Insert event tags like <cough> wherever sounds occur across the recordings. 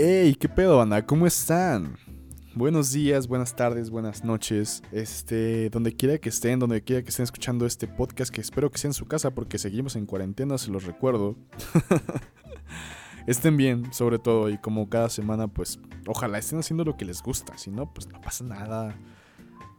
Hey, ¿qué pedo, Ana? ¿Cómo están? Buenos días, buenas tardes, buenas noches. Este, donde quiera que estén, donde quiera que estén escuchando este podcast, que espero que sea en su casa porque seguimos en cuarentena, se los recuerdo. <laughs> estén bien, sobre todo, y como cada semana, pues, ojalá estén haciendo lo que les gusta. Si no, pues no pasa nada.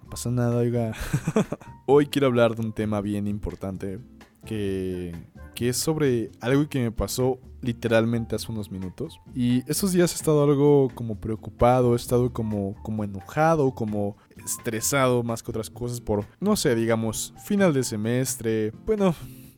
No pasa nada, oiga. <laughs> Hoy quiero hablar de un tema bien importante que, que es sobre algo que me pasó literalmente hace unos minutos. Y estos días he estado algo como preocupado, he estado como, como enojado, como estresado más que otras cosas por, no sé, digamos, final de semestre. Bueno,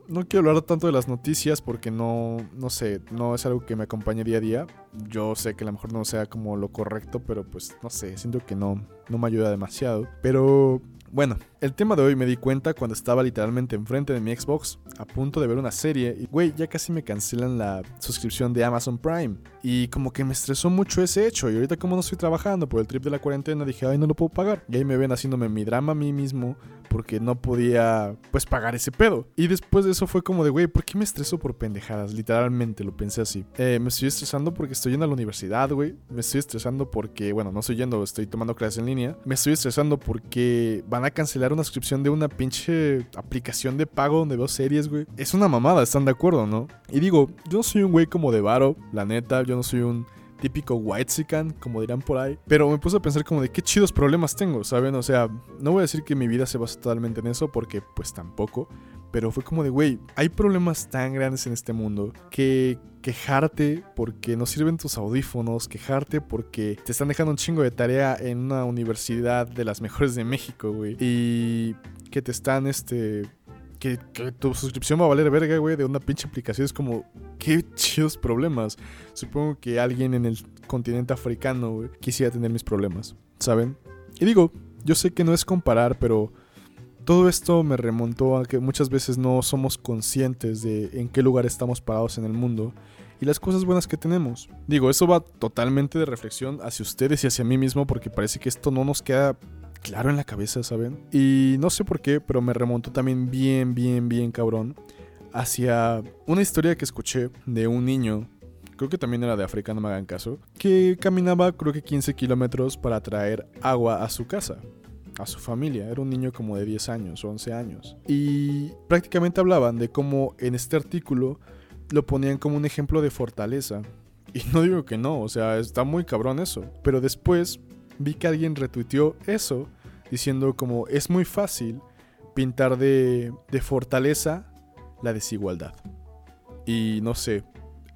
no quiero hablar tanto de las noticias porque no, no sé, no es algo que me acompañe día a día. Yo sé que a lo mejor no sea como lo correcto, pero pues no sé, siento que no, no me ayuda demasiado. Pero bueno, el tema de hoy me di cuenta cuando estaba literalmente enfrente de mi Xbox, a punto de ver una serie, y güey, ya casi me cancelan la suscripción de Amazon Prime. Y como que me estresó mucho ese hecho, y ahorita como no estoy trabajando por el trip de la cuarentena, dije, ay, no lo puedo pagar. Y ahí me ven haciéndome mi drama a mí mismo, porque no podía, pues, pagar ese pedo. Y después de eso fue como de, güey, ¿por qué me estreso por pendejadas? Literalmente lo pensé así. Eh, me estoy estresando porque estoy yendo a la universidad, güey. Me estoy estresando porque, bueno, no estoy yendo, estoy tomando clases en línea. Me estoy estresando porque van a cancelar una suscripción de una pinche aplicación de pago donde veo series, güey. Es una mamada, ¿están de acuerdo, no? Y digo, yo no soy un güey como de varo, la neta, yo no soy un típico white como dirán por ahí. Pero me puse a pensar como de qué chidos problemas tengo, ¿saben? O sea, no voy a decir que mi vida se basa totalmente en eso, porque pues tampoco. Pero fue como de, güey, hay problemas tan grandes en este mundo que quejarte porque no sirven tus audífonos, quejarte porque te están dejando un chingo de tarea en una universidad de las mejores de México, güey. Y que te están, este, que, tu suscripción va a valer verga, güey, de una pinche aplicación. Es como, qué chidos problemas. Supongo que alguien en el continente africano, güey, quisiera tener mis problemas, ¿saben? Y digo, yo sé que no es comparar, pero todo esto me remontó a que muchas veces no somos conscientes de en qué lugar estamos parados en el mundo y las cosas buenas que tenemos. Digo, eso va totalmente de reflexión hacia ustedes y hacia mí mismo porque parece que esto no nos queda claro en la cabeza, ¿saben? Y no sé por qué, pero me remontó también bien, bien, bien cabrón hacia una historia que escuché de un niño creo que también era de África, no me hagan caso, que caminaba creo que 15 kilómetros para traer agua a su casa, a su familia. Era un niño como de 10 años o 11 años. Y prácticamente hablaban de cómo en este artículo lo ponían como un ejemplo de fortaleza. Y no digo que no, o sea, está muy cabrón eso. Pero después vi que alguien retuiteó eso, diciendo como es muy fácil pintar de, de fortaleza la desigualdad. Y no sé,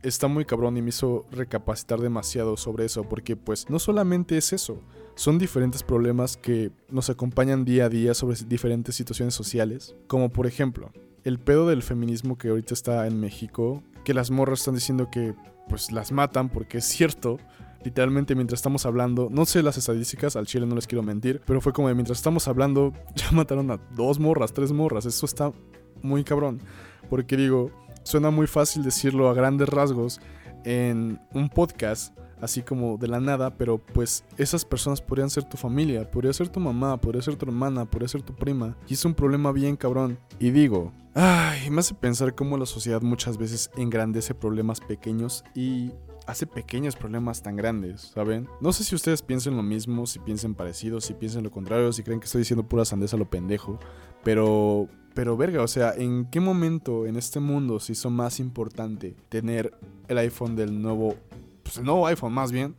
está muy cabrón y me hizo recapacitar demasiado sobre eso, porque pues no solamente es eso, son diferentes problemas que nos acompañan día a día sobre diferentes situaciones sociales, como por ejemplo, el pedo del feminismo que ahorita está en México, que las morras están diciendo que pues las matan porque es cierto. Literalmente mientras estamos hablando, no sé las estadísticas, al chile no les quiero mentir, pero fue como de mientras estamos hablando, <laughs> ya mataron a dos morras, tres morras, eso está muy cabrón. Porque digo, suena muy fácil decirlo a grandes rasgos en un podcast, así como de la nada, pero pues esas personas podrían ser tu familia, podría ser tu mamá, podría ser tu hermana, podría ser tu prima, y es un problema bien cabrón. Y digo, ay, me hace pensar cómo la sociedad muchas veces engrandece problemas pequeños y hace pequeños problemas tan grandes, ¿saben? No sé si ustedes piensen lo mismo, si piensen parecido, si piensen lo contrario, si creen que estoy diciendo pura sandeza lo pendejo, pero pero verga, o sea, ¿en qué momento en este mundo se hizo más importante tener el iPhone del nuevo pues, el nuevo iPhone más bien,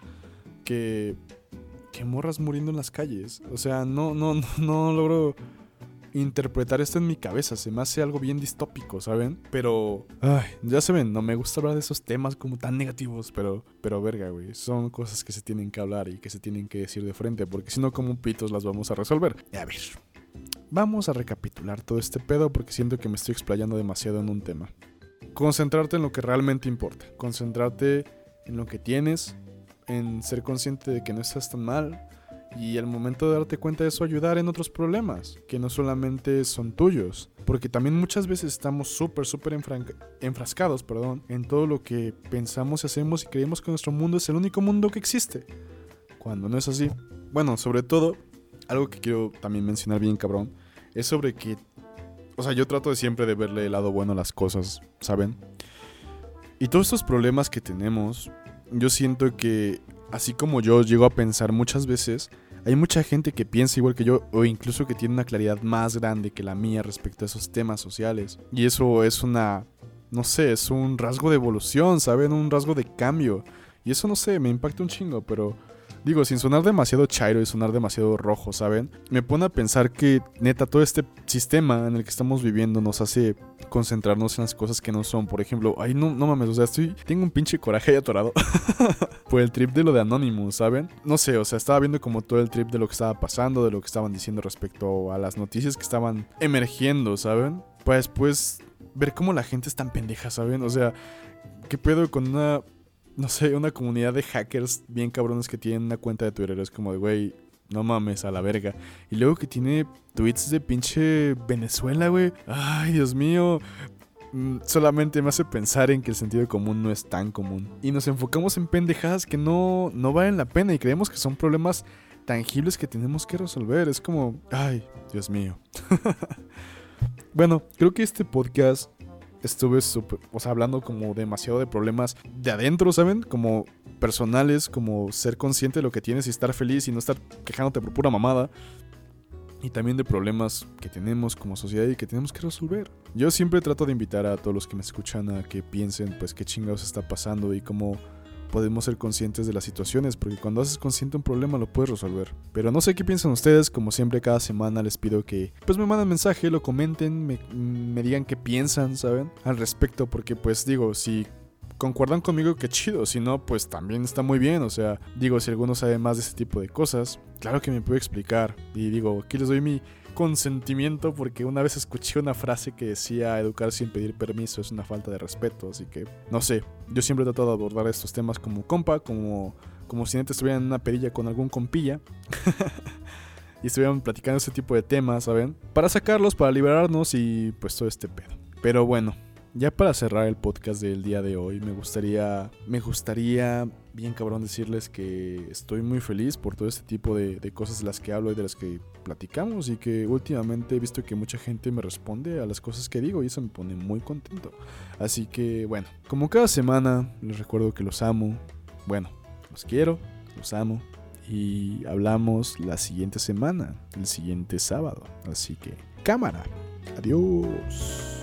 que, que morras muriendo en las calles. O sea, no, no, no, <laughs> no logro interpretar esto en mi cabeza. Se me hace algo bien distópico, ¿saben? Pero, ay, ya se ven, no me gusta hablar de esos temas como tan negativos, pero, pero verga, güey. Son cosas que se tienen que hablar y que se tienen que decir de frente, porque si no, como pitos las vamos a resolver. A ver, vamos a recapitular todo este pedo porque siento que me estoy explayando demasiado en un tema. Concentrarte en lo que realmente importa. Concentrarte en lo que tienes, en ser consciente de que no estás tan mal y al momento de darte cuenta de eso ayudar en otros problemas, que no solamente son tuyos, porque también muchas veces estamos súper, súper enfrascados, perdón, en todo lo que pensamos y hacemos y creemos que nuestro mundo es el único mundo que existe, cuando no es así. Bueno, sobre todo, algo que quiero también mencionar bien cabrón, es sobre que, o sea, yo trato de siempre de verle el lado bueno a las cosas, ¿saben? Y todos estos problemas que tenemos, yo siento que así como yo llego a pensar muchas veces, hay mucha gente que piensa igual que yo o incluso que tiene una claridad más grande que la mía respecto a esos temas sociales. Y eso es una, no sé, es un rasgo de evolución, ¿saben? Un rasgo de cambio. Y eso no sé, me impacta un chingo, pero digo, sin sonar demasiado chairo y sonar demasiado rojo, ¿saben? Me pone a pensar que neta todo este sistema en el que estamos viviendo nos hace concentrarnos en las cosas que no son. Por ejemplo, ay, no, no mames, o sea, estoy, tengo un pinche coraje ahí atorado <laughs> por el trip de lo de Anonymous, ¿saben? No sé, o sea, estaba viendo como todo el trip de lo que estaba pasando, de lo que estaban diciendo respecto a las noticias que estaban emergiendo, ¿saben? Pues, pues, ver cómo la gente es tan pendeja, ¿saben? O sea, ¿qué pedo con una no sé, una comunidad de hackers bien cabrones que tienen una cuenta de Twitter. Es como de, güey, no mames, a la verga. Y luego que tiene tweets de pinche Venezuela, güey. Ay, Dios mío. Mm, solamente me hace pensar en que el sentido común no es tan común. Y nos enfocamos en pendejadas que no, no valen la pena y creemos que son problemas tangibles que tenemos que resolver. Es como, ay, Dios mío. <laughs> bueno, creo que este podcast estuve o sea, hablando como demasiado de problemas de adentro, ¿saben? Como personales, como ser consciente de lo que tienes y estar feliz y no estar quejándote por pura mamada. Y también de problemas que tenemos como sociedad y que tenemos que resolver. Yo siempre trato de invitar a todos los que me escuchan a que piensen pues qué chingados está pasando y cómo podemos ser conscientes de las situaciones, porque cuando haces consciente un problema lo puedes resolver. Pero no sé qué piensan ustedes, como siempre cada semana les pido que pues me manden mensaje, lo comenten, me, me digan qué piensan, ¿saben? Al respecto, porque pues digo, si concuerdan conmigo, qué chido. Si no, pues también está muy bien. O sea, digo, si alguno sabe más de ese tipo de cosas, claro que me puede explicar. Y digo, aquí les doy mi consentimiento porque una vez escuché una frase que decía educar sin pedir permiso es una falta de respeto, así que no sé, yo siempre he tratado de abordar estos temas como compa, como, como si antes estuvieran en una perilla con algún compilla. <laughs> y estuvieran platicando ese tipo de temas, ¿saben? Para sacarlos, para liberarnos y pues todo este pedo. Pero bueno, ya para cerrar el podcast del día de hoy, me gustaría, me gustaría bien cabrón decirles que estoy muy feliz por todo este tipo de, de, cosas de las que hablo y de las que platicamos y que últimamente he visto que mucha gente me responde a las cosas que digo y eso me pone muy contento. Así que bueno, como cada semana les recuerdo que los amo, bueno, los quiero, los amo y hablamos la siguiente semana, el siguiente sábado. Así que cámara, adiós.